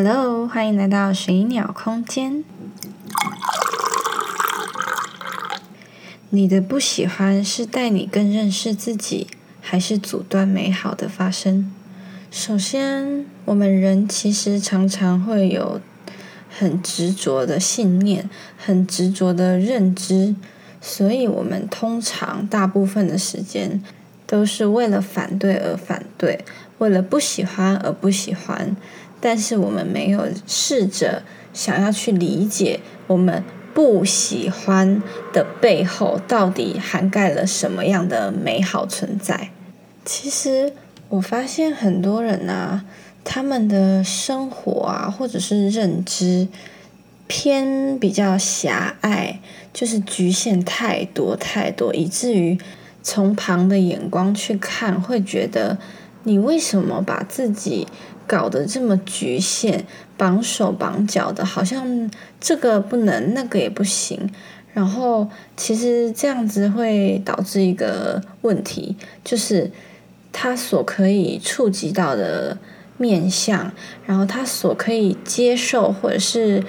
Hello，欢迎来到水鸟空间。你的不喜欢是带你更认识自己，还是阻断美好的发生？首先，我们人其实常常会有很执着的信念，很执着的认知，所以我们通常大部分的时间都是为了反对而反对，为了不喜欢而不喜欢。但是我们没有试着想要去理解我们不喜欢的背后到底涵盖了什么样的美好存在。其实我发现很多人啊，他们的生活啊，或者是认知偏比较狭隘，就是局限太多太多，以至于从旁的眼光去看，会觉得你为什么把自己。搞得这么局限，绑手绑脚的，好像这个不能，那个也不行。然后其实这样子会导致一个问题，就是他所可以触及到的面相，然后他所可以接受或者是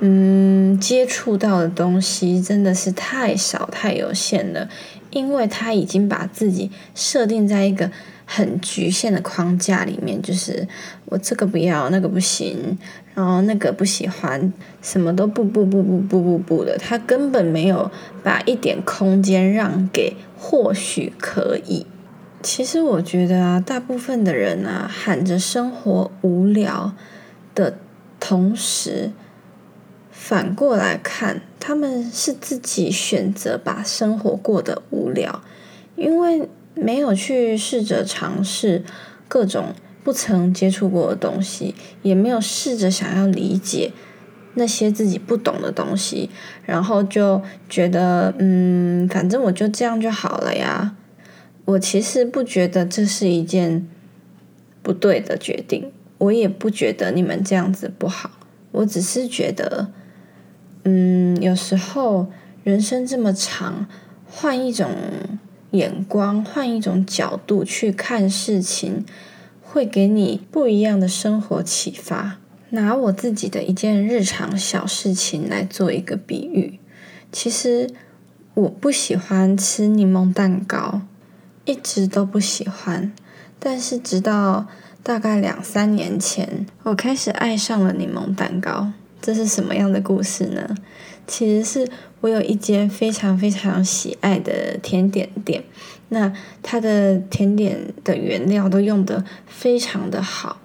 嗯接触到的东西，真的是太少太有限了，因为他已经把自己设定在一个。很局限的框架里面，就是我这个不要，那个不行，然后那个不喜欢，什么都不不不不不不不的，他根本没有把一点空间让给或许可以。其实我觉得啊，大部分的人啊，喊着生活无聊的同时，反过来看，他们是自己选择把生活过得无聊，因为。没有去试着尝试各种不曾接触过的东西，也没有试着想要理解那些自己不懂的东西，然后就觉得嗯，反正我就这样就好了呀。我其实不觉得这是一件不对的决定，我也不觉得你们这样子不好，我只是觉得，嗯，有时候人生这么长，换一种。眼光换一种角度去看事情，会给你不一样的生活启发。拿我自己的一件日常小事情来做一个比喻，其实我不喜欢吃柠檬蛋糕，一直都不喜欢。但是直到大概两三年前，我开始爱上了柠檬蛋糕。这是什么样的故事呢？其实是我有一间非常非常喜爱的甜点店，那它的甜点的原料都用的非常的好。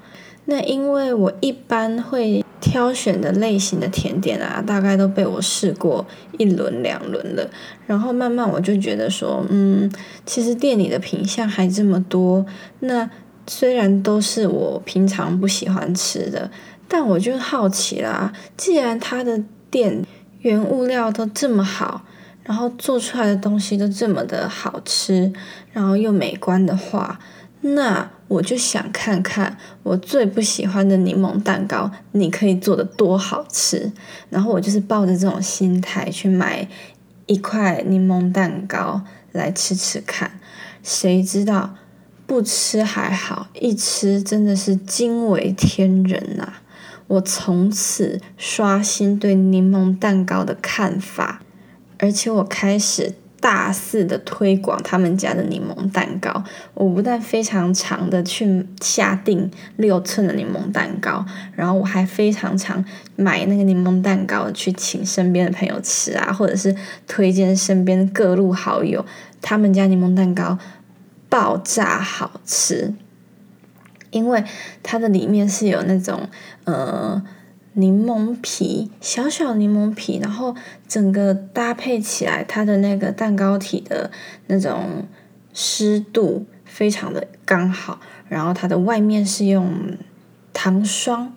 那因为我一般会挑选的类型的甜点啊，大概都被我试过一轮两轮了，然后慢慢我就觉得说，嗯，其实店里的品相还这么多，那虽然都是我平常不喜欢吃的。但我就好奇啦，既然他的店原物料都这么好，然后做出来的东西都这么的好吃，然后又美观的话，那我就想看看我最不喜欢的柠檬蛋糕，你可以做的多好吃。然后我就是抱着这种心态去买一块柠檬蛋糕来吃吃看，谁知道不吃还好，一吃真的是惊为天人呐！我从此刷新对柠檬蛋糕的看法，而且我开始大肆的推广他们家的柠檬蛋糕。我不但非常常的去下定六寸的柠檬蛋糕，然后我还非常常买那个柠檬蛋糕去请身边的朋友吃啊，或者是推荐身边各路好友，他们家柠檬蛋糕爆炸好吃。因为它的里面是有那种呃柠檬皮，小小柠檬皮，然后整个搭配起来，它的那个蛋糕体的那种湿度非常的刚好，然后它的外面是用糖霜，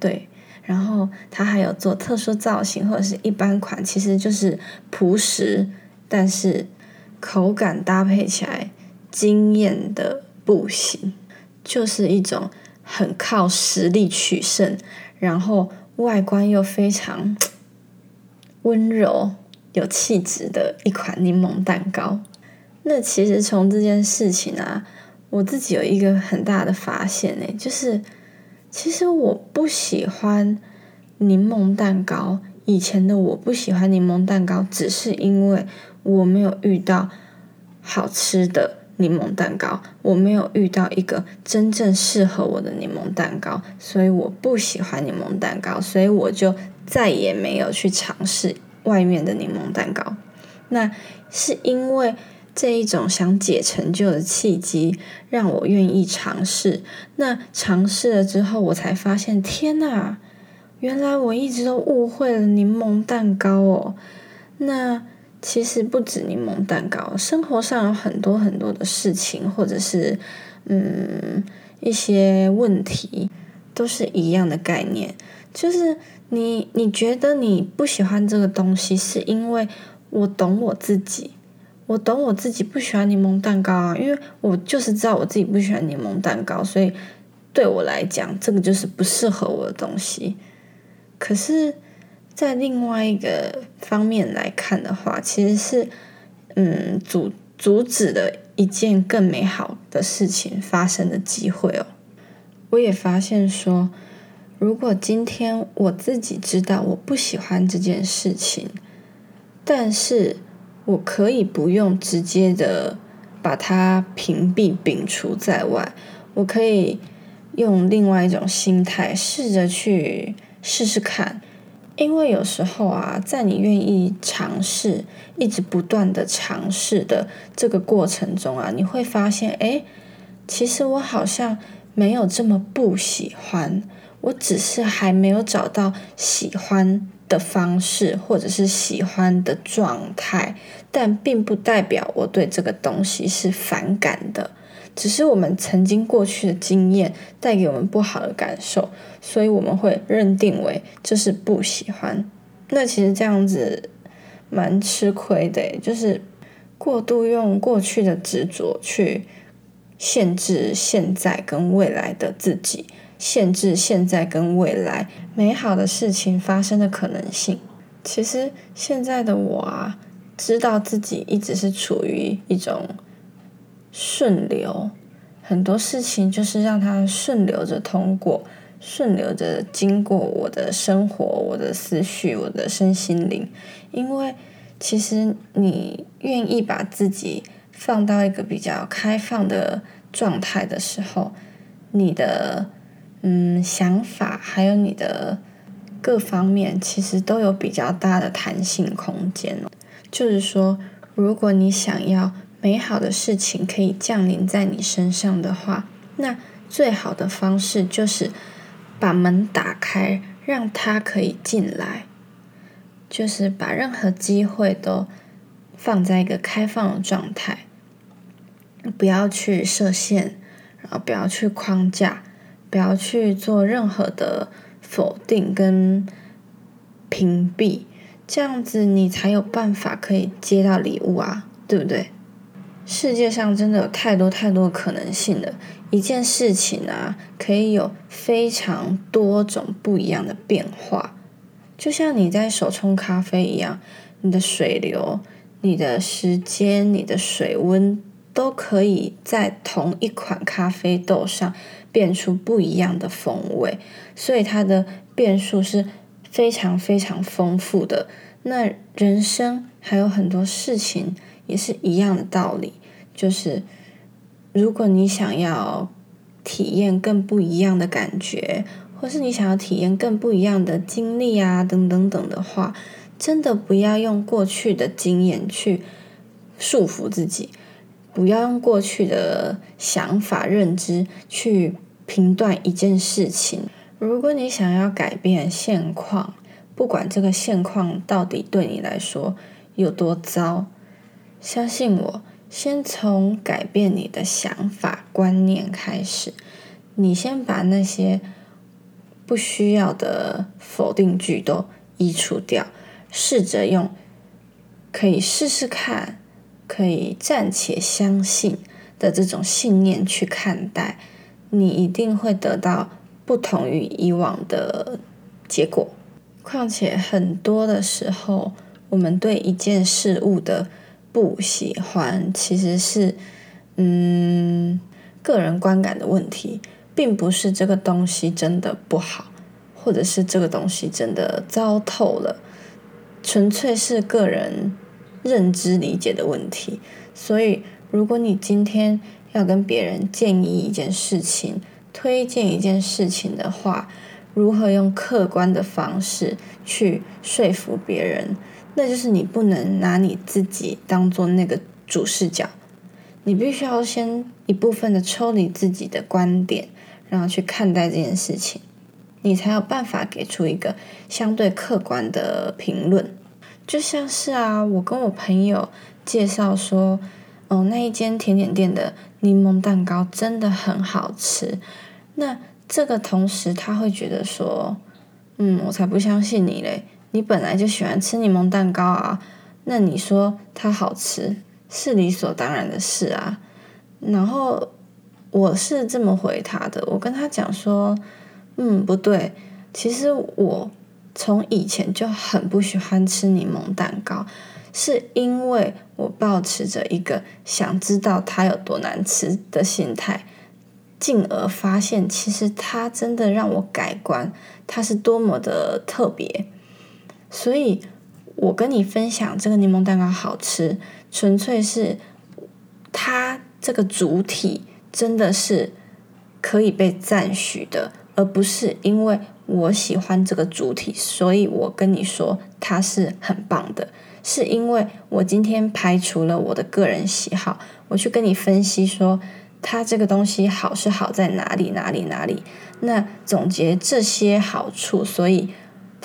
对，然后它还有做特殊造型或者是一般款，其实就是朴实，但是口感搭配起来惊艳的不行。就是一种很靠实力取胜，然后外观又非常 温柔、有气质的一款柠檬蛋糕。那其实从这件事情啊，我自己有一个很大的发现呢，就是其实我不喜欢柠檬蛋糕。以前的我不喜欢柠檬蛋糕，只是因为我没有遇到好吃的柠檬蛋糕，我没有遇到一个真正适合我的柠檬蛋糕，所以我不喜欢柠檬蛋糕，所以我就再也没有去尝试外面的柠檬蛋糕。那是因为这一种想解成就的契机，让我愿意尝试。那尝试了之后，我才发现，天哪！原来我一直都误会了柠檬蛋糕哦。那其实不止柠檬蛋糕，生活上有很多很多的事情，或者是嗯一些问题，都是一样的概念。就是你你觉得你不喜欢这个东西，是因为我懂我自己，我懂我自己不喜欢柠檬蛋糕啊，因为我就是知道我自己不喜欢柠檬蛋糕，所以对我来讲，这个就是不适合我的东西。可是，在另外一个方面来看的话，其实是嗯阻阻止了一件更美好的事情发生的机会哦。我也发现说，如果今天我自己知道我不喜欢这件事情，但是我可以不用直接的把它屏蔽摒除在外，我可以用另外一种心态试着去。试试看，因为有时候啊，在你愿意尝试、一直不断的尝试的这个过程中啊，你会发现，哎，其实我好像没有这么不喜欢，我只是还没有找到喜欢的方式，或者是喜欢的状态，但并不代表我对这个东西是反感的。只是我们曾经过去的经验带给我们不好的感受，所以我们会认定为这是不喜欢。那其实这样子蛮吃亏的，就是过度用过去的执着去限制现在跟未来的自己，限制现在跟未来美好的事情发生的可能性。其实现在的我啊，知道自己一直是处于一种。顺流，很多事情就是让它顺流着通过，顺流着经过我的生活、我的思绪、我的身心灵。因为其实你愿意把自己放到一个比较开放的状态的时候，你的嗯想法还有你的各方面，其实都有比较大的弹性空间就是说，如果你想要。美好的事情可以降临在你身上的话，那最好的方式就是把门打开，让它可以进来。就是把任何机会都放在一个开放的状态，不要去设限，然后不要去框架，不要去做任何的否定跟屏蔽，这样子你才有办法可以接到礼物啊，对不对？世界上真的有太多太多可能性了，一件事情啊，可以有非常多种不一样的变化。就像你在手冲咖啡一样，你的水流、你的时间、你的水温，都可以在同一款咖啡豆上变出不一样的风味，所以它的变数是非常非常丰富的。那人生还有很多事情。也是一样的道理，就是如果你想要体验更不一样的感觉，或是你想要体验更不一样的经历啊，等等等的话，真的不要用过去的经验去束缚自己，不要用过去的想法认知去评断一件事情。如果你想要改变现况，不管这个现况到底对你来说有多糟。相信我，先从改变你的想法观念开始。你先把那些不需要的否定句都移除掉，试着用可以试试看、可以暂且相信的这种信念去看待，你一定会得到不同于以往的结果。况且很多的时候，我们对一件事物的不喜欢其实是，嗯，个人观感的问题，并不是这个东西真的不好，或者是这个东西真的糟透了，纯粹是个人认知理解的问题。所以，如果你今天要跟别人建议一件事情，推荐一件事情的话，如何用客观的方式去说服别人？那就是你不能拿你自己当做那个主视角，你必须要先一部分的抽离自己的观点，然后去看待这件事情，你才有办法给出一个相对客观的评论。就像是啊，我跟我朋友介绍说，哦，那一间甜点店的柠檬蛋糕真的很好吃。那这个同时，他会觉得说，嗯，我才不相信你嘞！你本来就喜欢吃柠檬蛋糕啊，那你说它好吃是理所当然的事啊。然后我是这么回他的，我跟他讲说，嗯，不对，其实我从以前就很不喜欢吃柠檬蛋糕，是因为我保持着一个想知道它有多难吃的心态。进而发现，其实它真的让我改观，它是多么的特别。所以，我跟你分享这个柠檬蛋糕好吃，纯粹是它这个主体真的是可以被赞许的，而不是因为我喜欢这个主体，所以我跟你说它是很棒的。是因为我今天排除了我的个人喜好，我去跟你分析说。它这个东西好是好在哪里哪里哪里？那总结这些好处，所以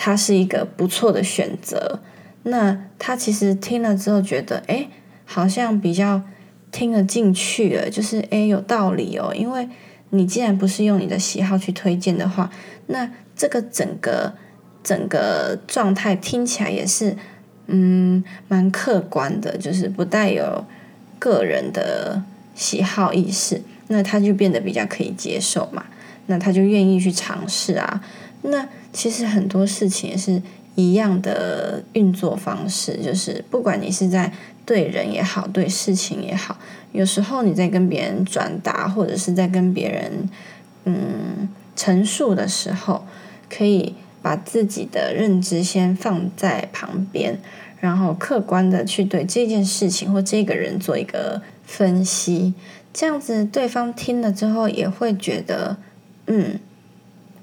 它是一个不错的选择。那他其实听了之后觉得，哎，好像比较听得进去了，就是哎有道理哦。因为你既然不是用你的喜好去推荐的话，那这个整个整个状态听起来也是嗯蛮客观的，就是不带有个人的。喜好意识，那他就变得比较可以接受嘛，那他就愿意去尝试啊。那其实很多事情也是一样的运作方式，就是不管你是在对人也好，对事情也好，有时候你在跟别人转达或者是在跟别人嗯陈述的时候，可以把自己的认知先放在旁边，然后客观的去对这件事情或这个人做一个。分析这样子，对方听了之后也会觉得，嗯，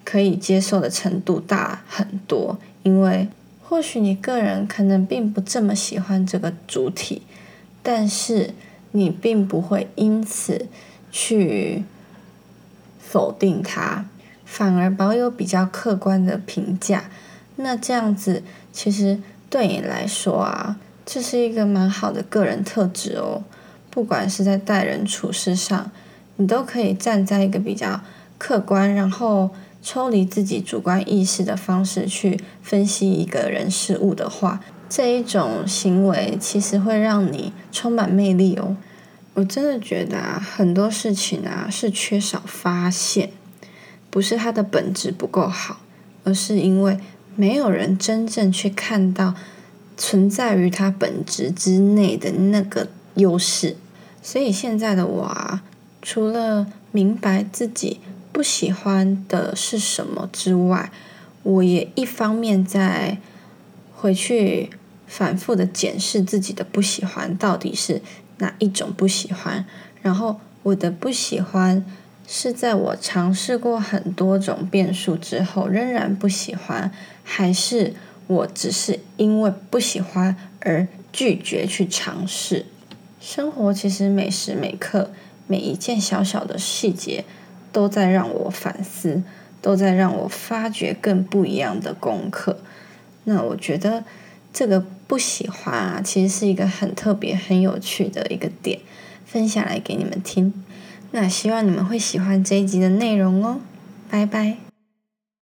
可以接受的程度大很多。因为或许你个人可能并不这么喜欢这个主体，但是你并不会因此去否定它，反而保有比较客观的评价。那这样子其实对你来说啊，这是一个蛮好的个人特质哦。不管是在待人处事上，你都可以站在一个比较客观，然后抽离自己主观意识的方式去分析一个人事物的话，这一种行为其实会让你充满魅力哦。我真的觉得啊，很多事情啊是缺少发现，不是它的本质不够好，而是因为没有人真正去看到存在于它本质之内的那个优势。所以现在的我啊，除了明白自己不喜欢的是什么之外，我也一方面在回去反复的检视自己的不喜欢到底是哪一种不喜欢，然后我的不喜欢是在我尝试过很多种变数之后仍然不喜欢，还是我只是因为不喜欢而拒绝去尝试。生活其实每时每刻每一件小小的细节，都在让我反思，都在让我发掘更不一样的功课。那我觉得这个不喜欢啊，其实是一个很特别、很有趣的一个点，分享来给你们听。那希望你们会喜欢这一集的内容哦，拜拜。